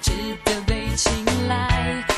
值得被青睐。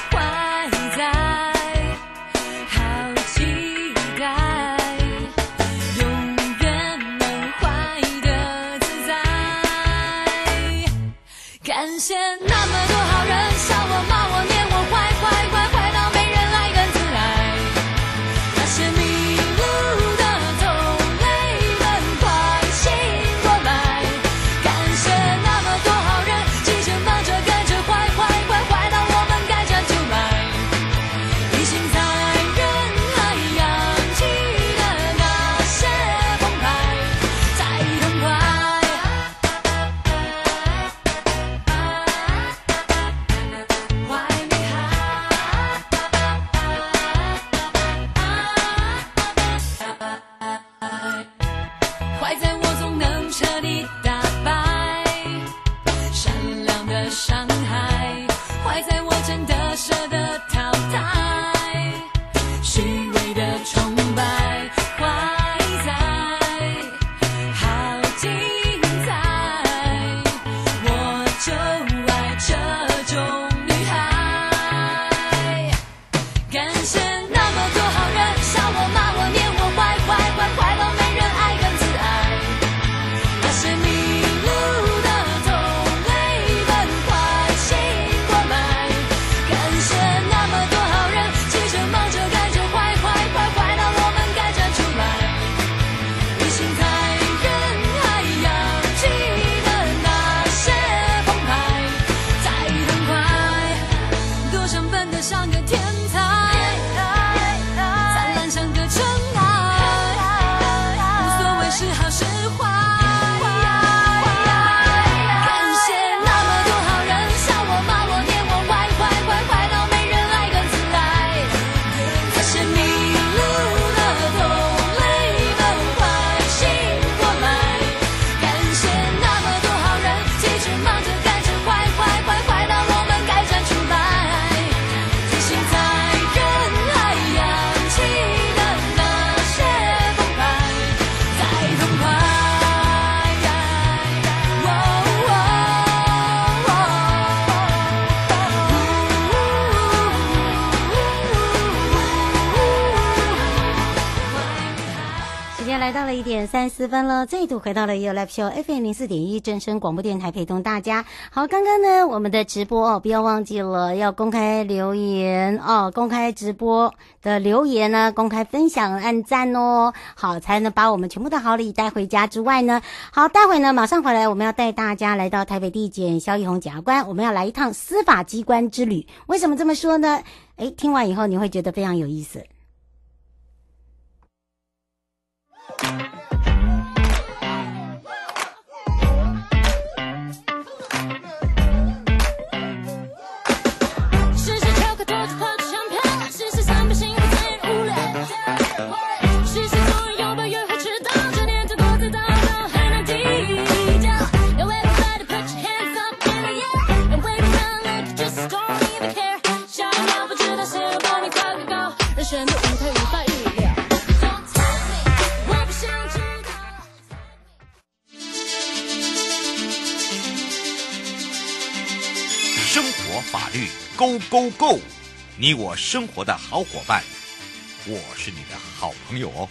了一点三十分了，再度回到了 You Live Show FM 零四点一正声广播电台，陪同大家。好，刚刚呢，我们的直播哦，不要忘记了要公开留言哦，公开直播的留言呢，公开分享、按赞哦，好，才能把我们全部的好礼带回家。之外呢，好，待会呢，马上回来，我们要带大家来到台北地检萧奕弘检察官，我们要来一趟司法机关之旅。为什么这么说呢？诶，听完以后你会觉得非常有意思。生活法律 Go Go Go，你我生活的好伙伴，我是你的好朋友哦。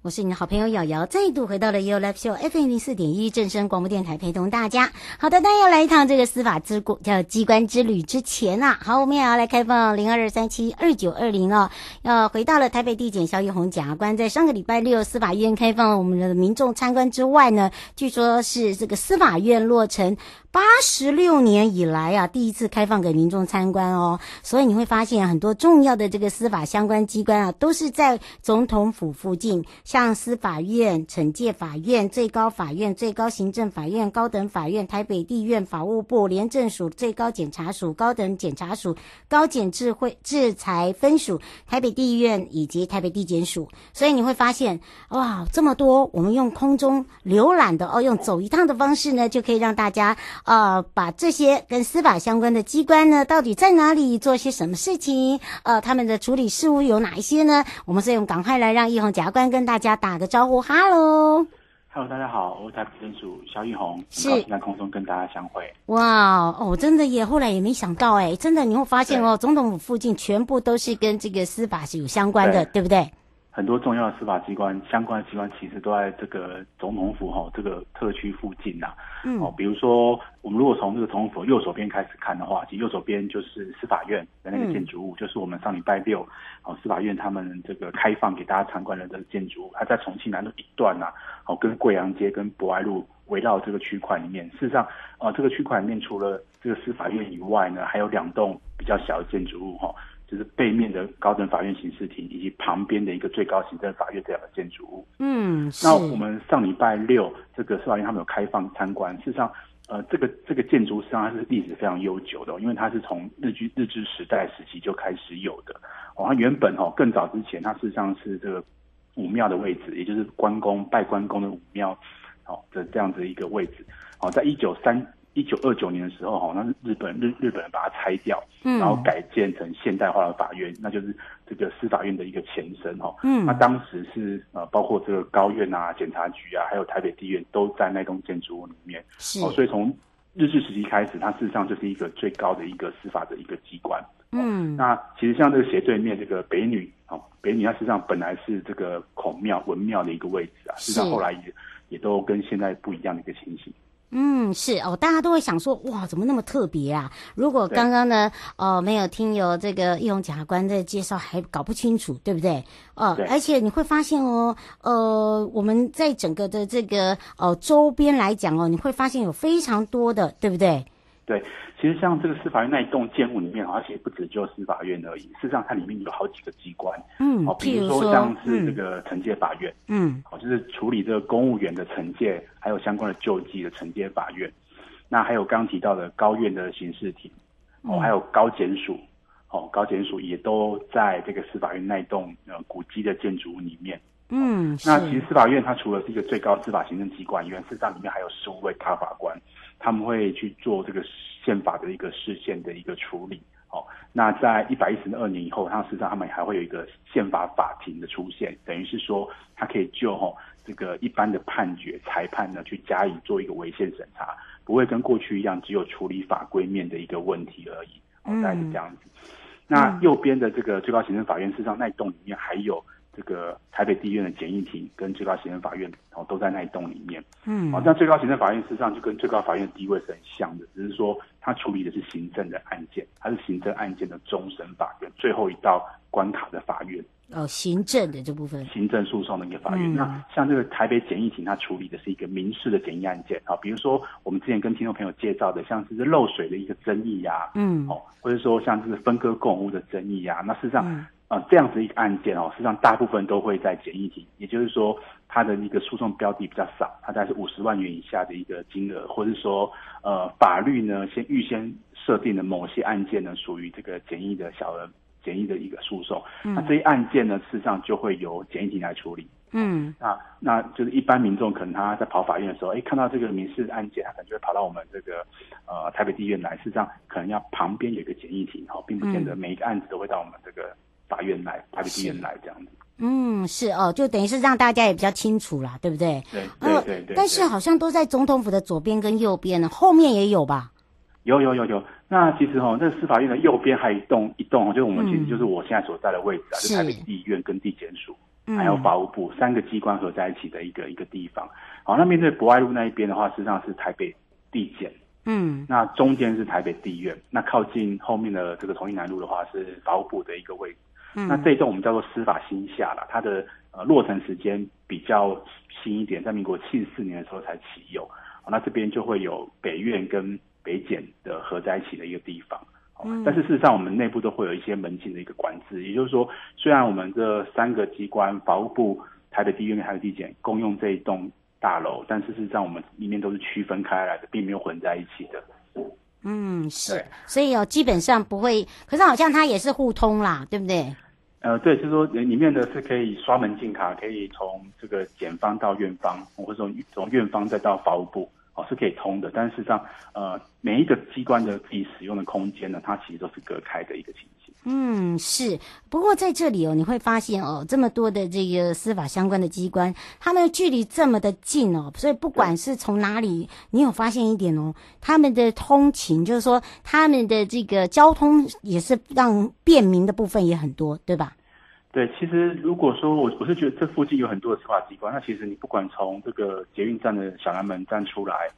我是你的好朋友瑶瑶，再度回到了 You Love Show FM 零四点一正声广播电台，陪同大家。好的，大家要来一趟这个司法之过叫机关之旅之前啊，好，我们也要来开放零二二三七二九二零哦。要回到了台北地检萧玉红检察官，在上个礼拜六司法院开放了我们的民众参观之外呢，据说是这个司法院落成。八十六年以来啊，第一次开放给民众参观哦，所以你会发现很多重要的这个司法相关机关啊，都是在总统府附近，像司法院、惩戒法院、最高法院、最高行政法院、高等法院、台北地院、法务部、廉政署、最高检察署、高等检察署、高检智慧制裁分署、台北地院以及台北地检署。所以你会发现，哇，这么多，我们用空中浏览的哦，用走一趟的方式呢，就可以让大家。呃，把这些跟司法相关的机关呢，到底在哪里做些什么事情？呃，他们的处理事务有哪一些呢？我们所以我们赶快来让易宏检察官跟大家打个招呼。哈喽，哈喽，大家好，我是台北地检署萧奕弘，是在空中跟大家相会。哇哦，真的耶！后来也没想到哎，真的你会发现哦，总统府附近全部都是跟这个司法是有相关的，对，对不对？很多重要的司法机关相关的机关其实都在这个总统府哈这个特区附近呐、啊。嗯。哦，比如说我们如果从这个总统府右手边开始看的话，其实右手边就是司法院的那个建筑物，嗯、就是我们上礼拜六哦司法院他们这个开放给大家参观的这个建筑物，它在重庆南路一段呐、啊，哦跟贵阳街跟博爱路围绕这个区块里面。事实上，呃这个区块里面除了这个司法院以外呢，还有两栋比较小的建筑物哈。就是背面的高等法院刑事庭，以及旁边的一个最高行政法院这样的建筑物。嗯，那我们上礼拜六这个司法院他们有开放参观。事实上，呃，这个这个建筑实际上它是历史非常悠久的，因为它是从日据日治时代时期就开始有的。哦，它原本哦更早之前，它事实上是这个武庙的位置，也就是关公拜关公的武庙，哦的这样子一个位置。哦，在一九三。一九二九年的时候，哈，那日本日日本人把它拆掉，嗯，然后改建成现代化的法院，那就是这个司法院的一个前身，哈，嗯，那当时是呃，包括这个高院啊、检察局啊，还有台北地院都在那栋建筑物里面，是，哦，所以从日治时期开始，它事实上就是一个最高的一个司法的一个机关，嗯，那其实像这个斜对面这个北女，哦，北女它事实上本来是这个孔庙文庙的一个位置啊，事实上后来也也都跟现在不一样的一个情形。嗯，是哦，大家都会想说，哇，怎么那么特别啊？如果刚刚呢，哦，没有听有这个易容检察官的介绍，还搞不清楚，对不对？哦，而且你会发现哦，呃，我们在整个的这个哦周边来讲哦，你会发现有非常多的，对不对？对。其实像这个司法院那一栋建物里面，而且不止就司法院而已。事实上，它里面有好几个机关，嗯，哦，比如说像是这个惩戒法院，嗯，哦，就是处理这个公务员的惩戒，还有相关的救济的惩戒法院。那还有刚刚提到的高院的刑事庭，哦，还有高检署，哦，高检署也都在这个司法院那一栋呃古迹的建筑物里面。嗯，那其实司法院它除了是一个最高司法行政机关以外，事实上里面还有十五位大法官，他们会去做这个。宪法的一个释宪的一个处理，哦，那在一百一十二年以后，它实际上他们还会有一个宪法法庭的出现，等于是说，它可以就吼这个一般的判决裁判呢，去加以做一个违宪审查，不会跟过去一样只有处理法规面的一个问题而已，哦，大概是这样子。嗯、那右边的这个最高行政法院，事实上那栋里面还有。这个台北地院的检疫庭跟最高行政法院，哦，都在那一栋里面。嗯，好，那最高行政法院事实上就跟最高法院的地位是很像的，只是说它处理的是行政的案件，它是行政案件的终审法院，最后一道关卡的法院。哦，行政的这部分，行政诉讼的一个法院。嗯、那像这个台北检疫庭，它处理的是一个民事的检疫案件。啊，比如说我们之前跟听众朋友介绍的，像是漏水的一个争议呀、啊，嗯，哦，或者说像这个分割共屋的争议呀、啊，那事实上。嗯啊、呃，这样子一个案件哦，实际上大部分都会在简易庭，也就是说，它的一个诉讼标的比较少，它大概是五十万元以下的一个金额，或者说，呃，法律呢先预先设定的某些案件呢，属于这个简易的小额简易的一个诉讼，嗯、那这些案件呢，事实上就会由简易庭来处理。嗯，那那就是一般民众可能他在跑法院的时候，哎，看到这个民事案件，他可能就会跑到我们这个呃台北地院来，事实上可能要旁边有一个简易庭，哈，并不见得每一个案子都会到我们这个。法院来，台北地院来这样子。嗯，是哦，就等于是让大家也比较清楚啦，对不对？对对对，对，呃。但是好像都在总统府的左边跟右边呢，后面也有吧？有有有有。那其实哈，这个司法院的右边还有一栋一栋，就是我们其实就是我现在所在的位置啊，嗯、就是台北地院跟地检署，还有法务部三个机关合在一起的一个一个地方。好，那面对博爱路那一边的话，实际上是台北地检。嗯，那中间是台北地院，那靠近后面的这个同一南路的话是法务部的一个位置。嗯，那这一栋我们叫做司法新下了，它的呃落成时间比较新一点，在民国七十四年的时候才启用。那这边就会有北院跟北检的合在一起的一个地方。嗯，但是事实上我们内部都会有一些门禁的一个管制，也就是说，虽然我们这三个机关法务部、台北地院跟台北地检共用这一栋。大楼，但是事实上我们里面都是区分开来的，并没有混在一起的。嗯，是，所以哦，基本上不会。可是好像它也是互通啦，对不对？呃，对，就是说里面的是可以刷门禁卡，可以从这个检方到院方，或者从从院方再到法务部，哦，是可以通的。但是事实上，呃，每一个机关的自己使用的空间呢，它其实都是隔开的一个情形。嗯，是。不过在这里哦，你会发现哦，这么多的这个司法相关的机关，他们距离这么的近哦，所以不管是从哪里，你有发现一点哦，他们的通勤，就是说他们的这个交通也是让便民的部分也很多，对吧？对，其实如果说我我是觉得这附近有很多的司法机关，那其实你不管从这个捷运站的小南门站出来。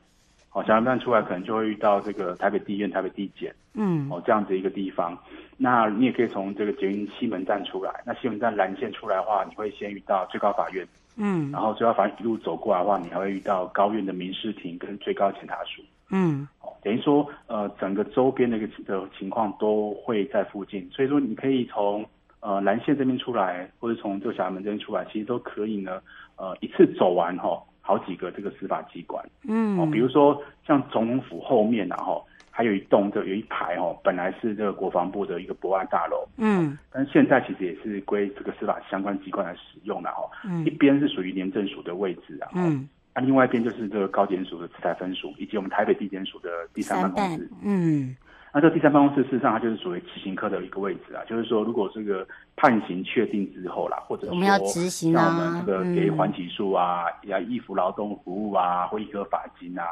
哦，小南站出来可能就会遇到这个台北地院、台北地检，嗯，哦这样子一个地方。那你也可以从这个捷运西门站出来，那西门站蓝线出来的话，你会先遇到最高法院，嗯，然后最高法院一路走过来的话，你还会遇到高院的民事庭跟最高检察署，嗯，哦，等于说呃整个周边的一个的情况都会在附近，所以说你可以从呃蓝线这边出来，或者从这个小南门这边出来，其实都可以呢，呃一次走完哈。哦好几个这个司法机关，嗯，哦，比如说像总统府后面，然后还有一栋，这有一排哦，本来是这个国防部的一个博爱大楼，嗯，但是现在其实也是归这个司法相关机关来使用的哦，嗯，一边是属于廉政署的位置啊，嗯，啊，另外一边就是这个高检署的资材分署，以及我们台北地检署的第三办公室，嗯。那这第三办公室事实上它就是属于执行科的一个位置啊，就是说如果这个判刑确定之后啦，或者说我们要执行啊，我们这个给缓起诉啊，要易服劳动服务啊，或易科罚金啊，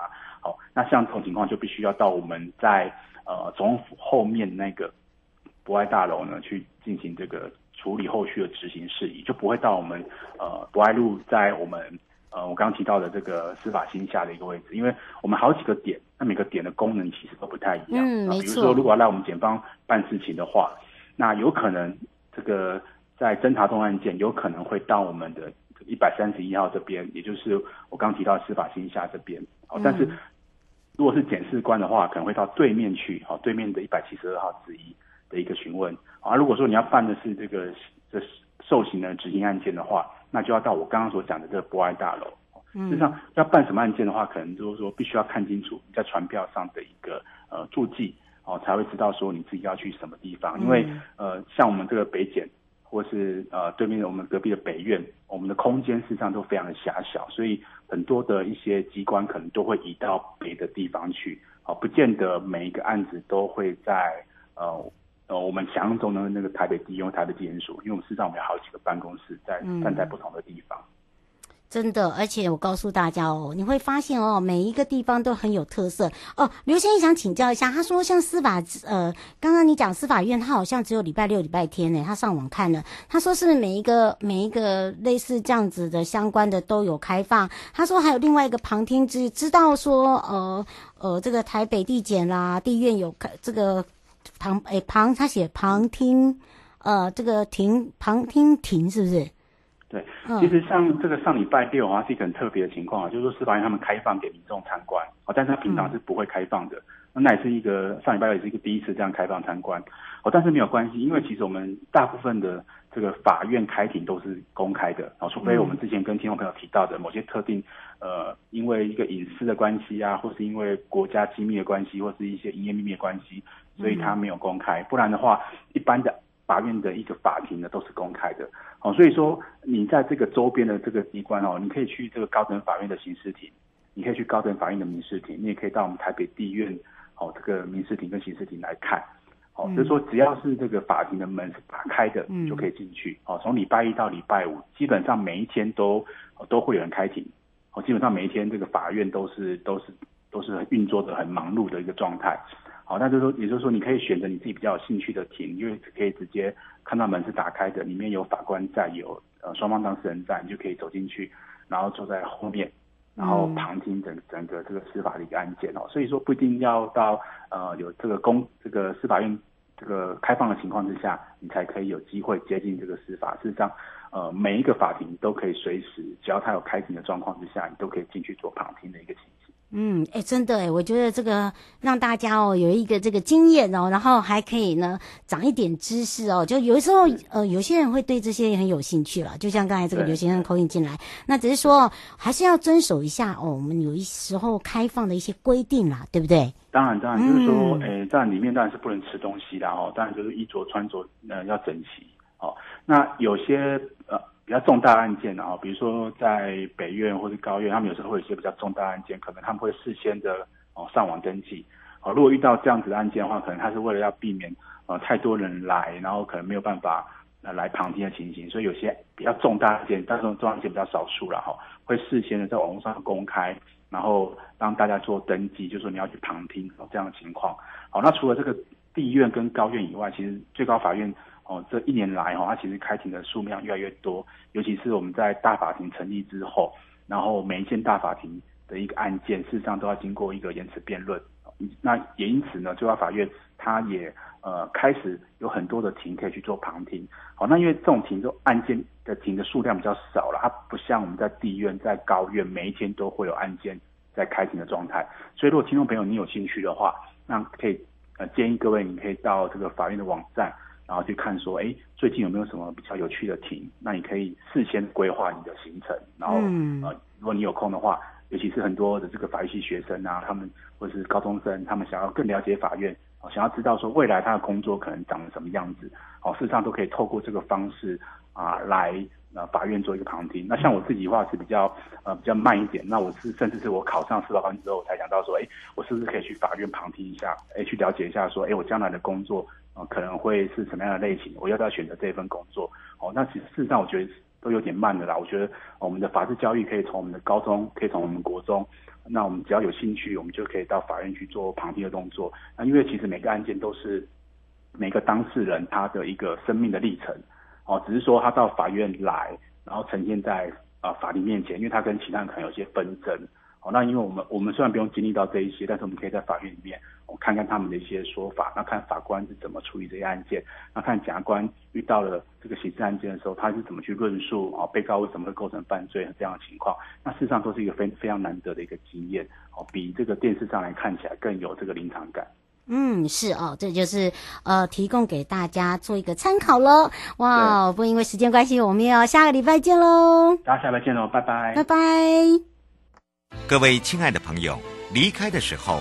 好，那像这种情况就必须要到我们在呃总统府后面那个博爱大楼呢去进行这个处理后续的执行事宜，就不会到我们呃博爱路在我们。呃，我刚刚提到的这个司法新下的一个位置，因为我们好几个点，那每个点的功能其实都不太一样。嗯，没错。比如说，如果要来我们检方办事情的话，那有可能这个在侦查中案件，有可能会到我们的一百三十一号这边，也就是我刚刚提到司法新下这边。哦，但是如果是检视官的话，可能会到对面去，哦，对面的一百七十二号之一的一个询问。啊，如果说你要办的是这个这受刑的执行案件的话。那就要到我刚刚所讲的这个博爱大楼。实际上要办什么案件的话，可能就是说必须要看清楚你在传票上的一个呃注记哦，才会知道说你自己要去什么地方。因为呃，像我们这个北检，或是呃对面的我们隔壁的北院，我们的空间事实上都非常的狭小，所以很多的一些机关可能都会移到别的地方去。哦，不见得每一个案子都会在呃。呃，我们想象中的那个台北地院、台北地检署，因为我们事实上我们有好几个办公室在站在不同的地方。真的，而且我告诉大家哦，你会发现哦，每一个地方都很有特色哦。刘先生想请教一下，他说像司法呃，刚刚你讲司法院，他好像只有礼拜六、礼拜天呢。他上网看了，他说是每一个每一个类似这样子的相关的都有开放？他说还有另外一个旁听，知知道说呃呃，这个台北地检啦、地院有开这个。旁诶旁他写旁听，呃，这个庭旁听庭是不是？对，其实像这个上礼拜六啊，是一个很特别的情况啊，就是说司法院他们开放给民众参观，啊，但是他平常是不会开放的。那、嗯、那也是一个上礼拜六也是一个第一次这样开放参观，哦，但是没有关系，因为其实我们大部分的这个法院开庭都是公开的，哦，除非我们之前跟听众朋友提到的某些特定，呃，因为一个隐私的关系啊，或是因为国家机密的关系，或是一些营业秘密的关系。所以它没有公开，不然的话，一般的法院的一个法庭呢都是公开的。好，所以说你在这个周边的这个机关哦，你可以去这个高等法院的刑事庭，你可以去高等法院的民事庭，你也可以到我们台北地院哦这个民事庭跟刑事庭来看。哦，就是说只要是这个法庭的门是打开的，你就可以进去。哦，从礼拜一到礼拜五，基本上每一天都都会有人开庭。哦，基本上每一天这个法院都是都是都是运作的很忙碌的一个状态。好，那就是说，也就是说，你可以选择你自己比较有兴趣的庭，因为可以直接看到门是打开的，里面有法官在，有呃双方当事人在，你就可以走进去，然后坐在后面，然后旁听整整个这个司法的一个案件哦。所以说，不一定要到呃有这个公这个司法院这个开放的情况之下，你才可以有机会接近这个司法。事实上。呃，每一个法庭都可以随时，只要他有开庭的状况之下，你都可以进去做旁听的一个情形。嗯，哎、欸，真的哎，我觉得这个让大家哦有一个这个经验哦，然后还可以呢长一点知识哦。就有的时候呃，有些人会对这些很有兴趣了，就像刚才这个刘先生口音进来，那只是说还是要遵守一下哦，我们有一时候开放的一些规定啦，对不对？当然，当然就是说，哎、嗯，当然里面当然是不能吃东西的哦，当然就是衣着穿着呃要整齐。哦，那有些呃比较重大案件的啊，比如说在北院或是高院，他们有时候会有一些比较重大案件，可能他们会事先的哦上网登记。哦，如果遇到这样子的案件的话，可能他是为了要避免呃太多人来，然后可能没有办法呃来旁听的情形，所以有些比较重大案件，但是重大案件比较少数了哈，会事先的在网络上公开，然后让大家做登记，就是说你要去旁听哦这样的情况。好，那除了这个地院跟高院以外，其实最高法院。哦，这一年来哦，它其实开庭的数量越来越多，尤其是我们在大法庭成立之后，然后每一件大法庭的一个案件，事实上都要经过一个延迟辩论。那也因此呢，最高法院它也呃开始有很多的庭可以去做旁听。好，那因为这种庭就案件的庭的数量比较少了，它不像我们在地院、在高院每一天都会有案件在开庭的状态。所以，如果听众朋友你有兴趣的话，那可以呃建议各位，你可以到这个法院的网站。然后去看说，哎，最近有没有什么比较有趣的庭？那你可以事先规划你的行程。然后，嗯、呃，如果你有空的话，尤其是很多的这个法律系学生啊，他们或者是高中生，他们想要更了解法院，哦，想要知道说未来他的工作可能长什么样子，哦，事实上都可以透过这个方式啊来呃法院做一个旁听。那像我自己的话是比较呃比较慢一点，那我是甚至是我考上司法官之后才想到说，哎，我是不是可以去法院旁听一下，哎，去了解一下说，哎，我将来的工作。可能会是什么样的类型？我要不要选择这份工作？哦，那其实事实上我觉得都有点慢的啦。我觉得我们的法制教育可以从我们的高中，可以从我们国中。那我们只要有兴趣，我们就可以到法院去做旁听的动作。那因为其实每个案件都是每个当事人他的一个生命的历程。哦，只是说他到法院来，然后呈现在啊、法庭面前，因为他跟其他人可能有些纷争。哦，那因为我们我们虽然不用经历到这一些，但是我们可以在法院里面，我看看他们的一些说法，那看法官是怎么处理这些案件，那看检察官遇到了这个刑事案件的时候，他是怎么去论述啊，被告为什么会构成犯罪这样的情况，那事实上都是一个非非常难得的一个经验，哦，比这个电视上来看起来更有这个临场感。嗯，是哦，这就是呃，提供给大家做一个参考喽。哇，不因为时间关系，我们要下个礼拜见喽。大家下礼拜见喽，拜拜，拜拜。各位亲爱的朋友，离开的时候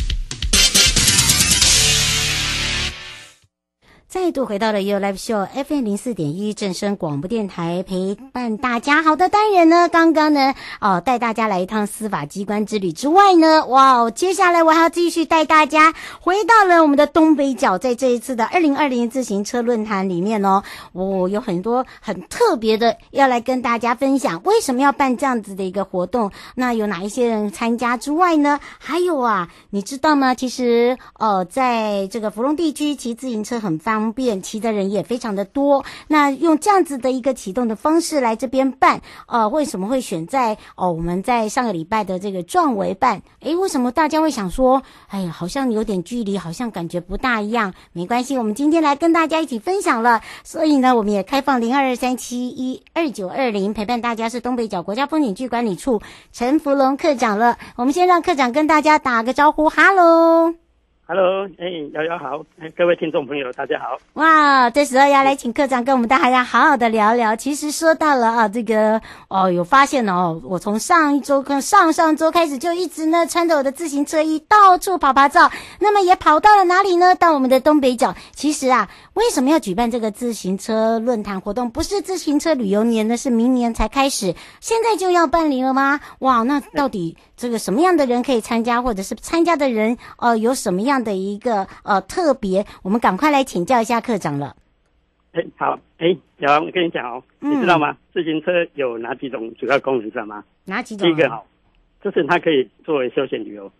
再度回到了 You Live Show FM 零四点一正声广播电台，陪伴大家。好的单元呢，刚刚呢，哦，带大家来一趟司法机关之旅之外呢，哇哦，接下来我还要继续带大家回到了我们的东北角，在这一次的二零二零自行车论坛里面哦，我、有很多很特别的要来跟大家分享。为什么要办这样子的一个活动？那有哪一些人参加之外呢？还有啊，你知道吗？其实，呃，在这个芙蓉地区骑自行车很方方便，骑的人也非常的多。那用这样子的一个启动的方式来这边办，呃，为什么会选在哦？我们在上个礼拜的这个壮围办，诶，为什么大家会想说，哎呀，好像有点距离，好像感觉不大一样？没关系，我们今天来跟大家一起分享了，所以呢，我们也开放零二二三七一二九二零陪伴大家，是东北角国家风景区管理处陈福龙课长了。我们先让课长跟大家打个招呼，哈喽。Hello，哎，瑶瑶好，哎，各位听众朋友，大家好。哇，这时候要来请课长跟我们大家好好的聊聊。其实说到了啊，这个哦，有发现哦，我从上一周跟上上周开始就一直呢穿着我的自行车衣到处跑跑照，那么也跑到了哪里呢？到我们的东北角。其实啊，为什么要举办这个自行车论坛活动？不是自行车旅游年呢，是明年才开始，现在就要办理了吗？哇，那到底这个什么样的人可以参加，或者是参加的人呃有什么样的一个呃特别，我们赶快来请教一下课长了。哎，好，哎，小王，我跟你讲哦，嗯、你知道吗？自行车有哪几种主要功能，知道吗？哪几种？第一个好，就是它可以作为休闲旅游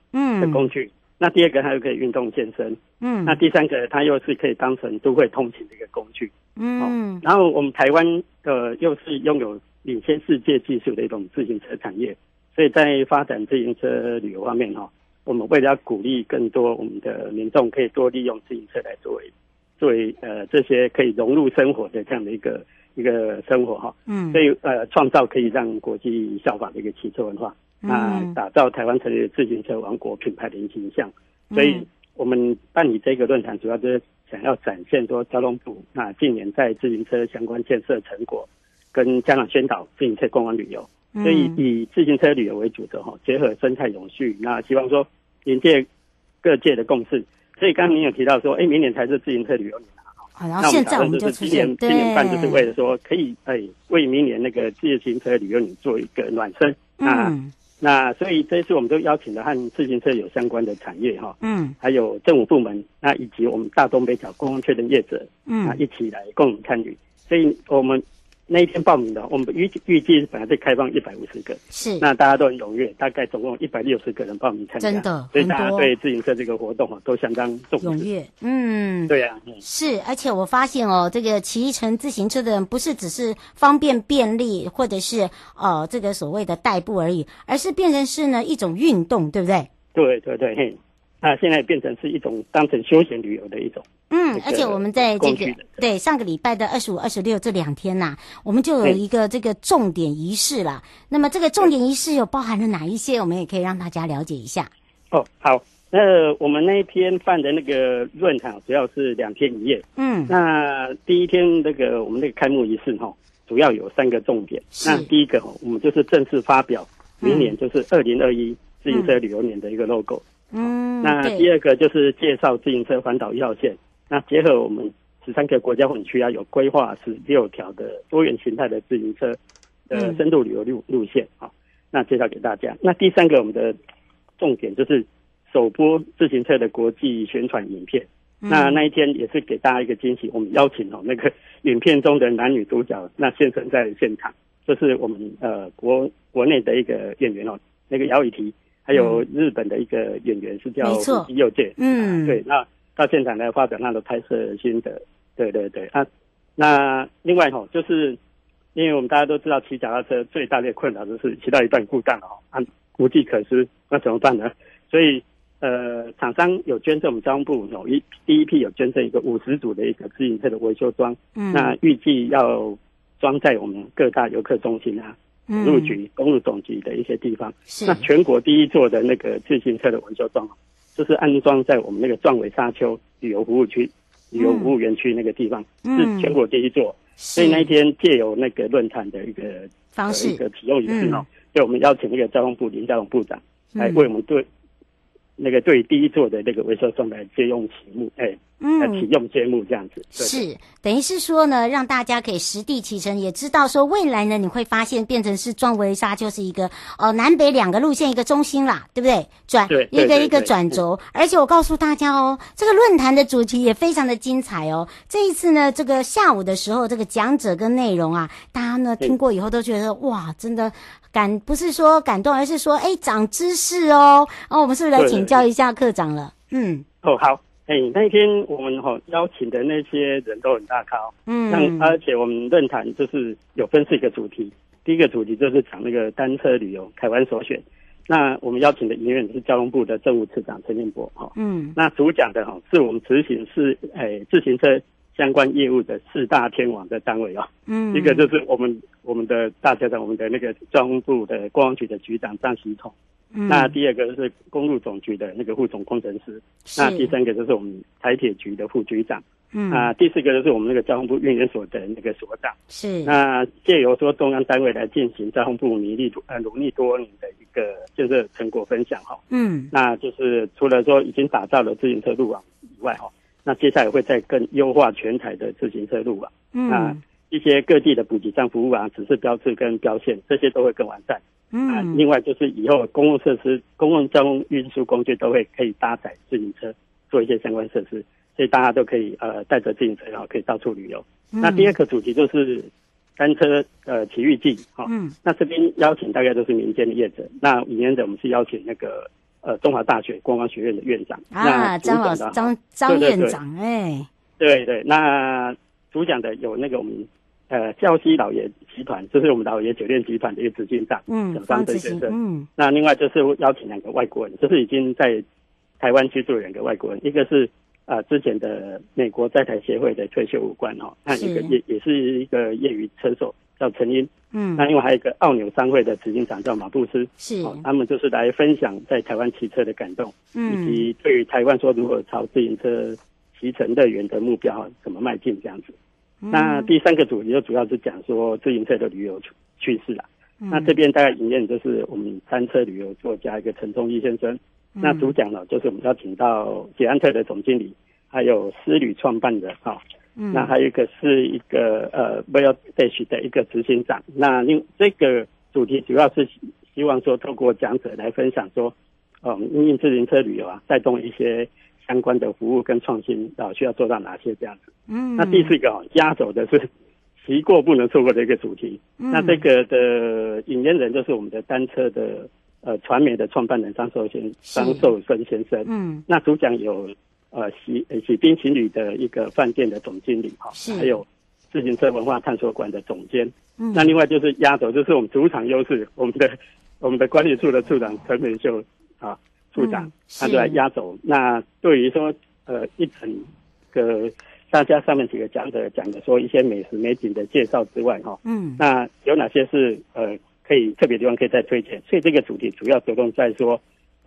的工具。嗯、那第二个，它又可以运动健身。嗯。那第三个，它又是可以当成都会通勤的一个工具。嗯。然后我们台湾呃又是拥有领先世界技术的一种自行车产业，所以在发展自行车旅游方面哈。我们为了要鼓励更多我们的民众可以多利用自行车来作为作为呃这些可以融入生活的这样的一个一个生活哈，嗯，所以呃创造可以让国际效仿的一个骑车文化，啊、嗯，打造台湾成为自行车王国品牌的形象。所以我们办理这个论坛，主要就是想要展现说交通部那近年在自行车相关建设成果，跟家长宣导自行车观光旅游。所以以自行车旅游为主的哈，结合生态永续，那希望说迎接各界的共识。所以刚刚您有提到说，哎，明年才是自行车旅游年啊。好，然后现在我们就是今年今年办，就是为了说可以哎为明年那个自行车旅游年做一个暖身。嗯。那所以这一次我们都邀请了和自行车有相关的产业哈，嗯，还有政府部门，那以及我们大东北角观光圈的业者，嗯，啊，一起来共同参与。所以我们。那一天报名的，我们预预计本来是开放一百五十个，是。那大家都很踊跃，大概总共一百六十个人报名参加，真的，所以大家对自行车这个活动啊都相当重视。踊跃，嗯，对呀、啊，嗯、是，而且我发现哦，这个骑乘自行车的人不是只是方便便利，或者是呃这个所谓的代步而已，而是变成是呢一种运动，对不对？对对对，嘿，那现在变成是一种当成休闲旅游的一种。嗯，而且我们在这个对上个礼拜的二十五、二十六这两天呐、啊，我们就有一个这个重点仪式了。那么这个重点仪式有包含了哪一些？我们也可以让大家了解一下。哦，好，那我们那一天办的那个论坛主要是两天一夜。嗯，那第一天那个我们那个开幕仪式哈，主要有三个重点。那第一个我们就是正式发表明年就是二零二一自行车旅游年的一个 logo。嗯，那第二个就是介绍自行车环岛一号线。那结合我们十三个国家风景区啊，有规划十六条的多元形态的自行车的深度旅游路路线啊，那介绍给大家。那第三个我们的重点就是首播自行车的国际宣传影片。那那一天也是给大家一个惊喜，我们邀请哦那个 影片中的男女主角那现身在现场，就是我们呃国国内的一个演员哦，那个姚以缇，还有日本的一个演员是叫福西祐介，嗯，对，那。到现场来发表他的拍摄心得，对对对啊。那另外哈，就是因为我们大家都知道骑脚踏车最大的困扰就是骑到一半故障了啊，无计可施，那怎么办呢？所以呃，厂商有捐赠我们交通部有一第一批有捐赠一个五十组的一个自行车的维修桩，嗯，那预计要装在我们各大游客中心啊、路局、公路总局的一些地方。是那全国第一座的那个自行车的维修桩。就是安装在我们那个壮尾沙丘旅游服务区、旅游服务园区那个地方，嗯、是全国第一座。所以那一天借由那个论坛的一个方式、一个启用仪式哦，就、嗯、我们邀请那个交通部林佳龙部长来为我们对、嗯、那个对第一座的那个维修站来借用启幕，哎。嗯，启用节目这样子是等于是说呢，让大家可以实地启程，也知道说未来呢，你会发现变成是壮围沙就是一个呃南北两个路线一个中心啦，对不对？转对一个一个转轴，而且我告诉大家哦，这个论坛的主题也非常的精彩哦。这一次呢，这个下午的时候，这个讲者跟内容啊，大家呢听过以后都觉得哇，真的感不是说感动，而是说哎长知识哦。哦，我们是不是来请教一下课长了？嗯，哦好。哎，那一天我们哈邀请的那些人都很大咖，哦。嗯，那而且我们论坛就是有分四个主题，第一个主题就是讲那个单车旅游，台湾首选。那我们邀请的营业员是交通部的政务次长陈建博哈，嗯，那主讲的哈是我们执行是哎自行车相关业务的四大天王的单位哦，嗯，一个就是我们我们的大家长，我们的那个交通部的观光局的局长张喜统。嗯、那第二个就是公路总局的那个副总工程师，是。那第三个就是我们台铁局的副局长，嗯，啊，第四个就是我们那个交通部运研所的那个所长，是。那借由说中央单位来进行交通部努力呃努力多年的一个就是成果分享哈，嗯，那就是除了说已经打造了自行车路网以外哈，那接下来会再更优化全台的自行车路网，嗯，啊一些各地的补给站服务啊，指示标志跟标线这些都会更完善。嗯、啊，另外就是以后公共设施、公共交通运输工具都会可以搭载自行车，做一些相关设施，所以大家都可以呃带着自行车然后可以到处旅游。嗯、那第二个主题就是单车呃奇遇记哈，哦、嗯，那这边邀请大概都是民间的业者，那里面的我们是邀请那个呃中华大学观光学院的院长啊，张老师张张院长哎，对对，那主讲的有那个我们。呃，礁溪老爷集团就是我们老爷酒店集团的一个执行长，嗯，张德先生，嗯，那另外就是邀请两个外国人，就是已经在台湾居住的两个外国人，一个是呃之前的美国在台协会的退休武官哦，那一个也也是一个业余车手叫陈英，嗯，那另外还有一个澳纽商会的执行长叫马布斯，是，他们就是来分享在台湾骑车的感动，嗯，以及对于台湾说如何朝自行车骑乘乐园的目标怎么迈进这样子。那第三个主题就主要是讲说自行车的旅游趋势啦。嗯、那这边大概营业就是我们单车旅游作家一个陈忠义先生。嗯、那主讲呢就是我们邀请到捷安特的总经理，还有思旅创办人哈。嗯、那还有一个是一个呃 Voyage 的一个执行长。那另这个主题主要是希望说透过讲者来分享说，嗯，因为自行车旅游啊，带动一些。相关的服务跟创新啊，需要做到哪些这样子？嗯，那第四个哦，压轴的是 骑过不能错过的一个主题。嗯，那这个的引言人就是我们的单车的呃传媒的创办人张寿先张寿生先生。嗯，那主讲有呃喜喜宾情侣的一个饭店的总经理哈，是还有自行车文化探索馆的总监。嗯，那另外就是压轴就是我们主场优势，我们的我们的管理处的处长陈美秀啊。处长，嗯、他就来压轴。那对于说，呃，一整个大家上面几个讲者讲的说一些美食美景的介绍之外，哈，嗯，那有哪些是呃可以特别地方可以再推荐？所以这个主题主要着重在说，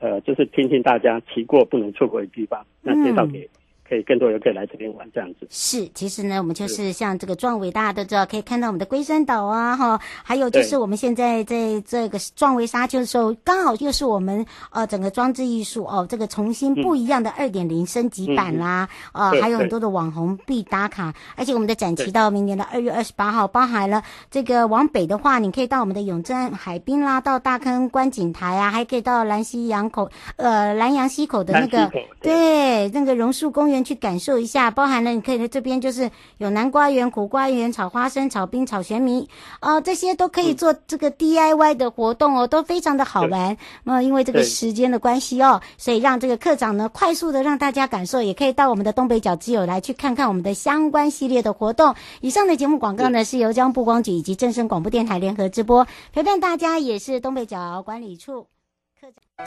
呃，就是听听大家骑过不能错过的地方，那介绍给。可以更多人可以来这边玩这样子。是，其实呢，我们就是像这个壮伟，大家都知道，可以看到我们的龟山岛啊，哈，还有就是我们现在在这个壮围沙丘的时候，刚好又是我们呃整个装置艺术哦，这个重新不一样的二点零升级版啦，啊，还有很多的网红必打卡，而且我们的展期到明年的二月二十八号，包含了这个往北的话，你可以到我们的永镇海滨啦，到大坑观景台啊，还可以到兰溪洋口，呃，兰阳溪口的那个对那个榕树公园。去感受一下，包含了你可以在这边就是有南瓜园、苦瓜园、炒花生、炒冰、炒玄米，哦、呃，这些都可以做这个 DIY 的活动哦，都非常的好玩。那因为这个时间的关系哦，所以让这个课长呢快速的让大家感受，也可以到我们的东北角之友来去看看我们的相关系列的活动。以上的节目广告呢是由交通部光局以及正声广播电台联合直播，陪伴大家也是东北角管理处课长。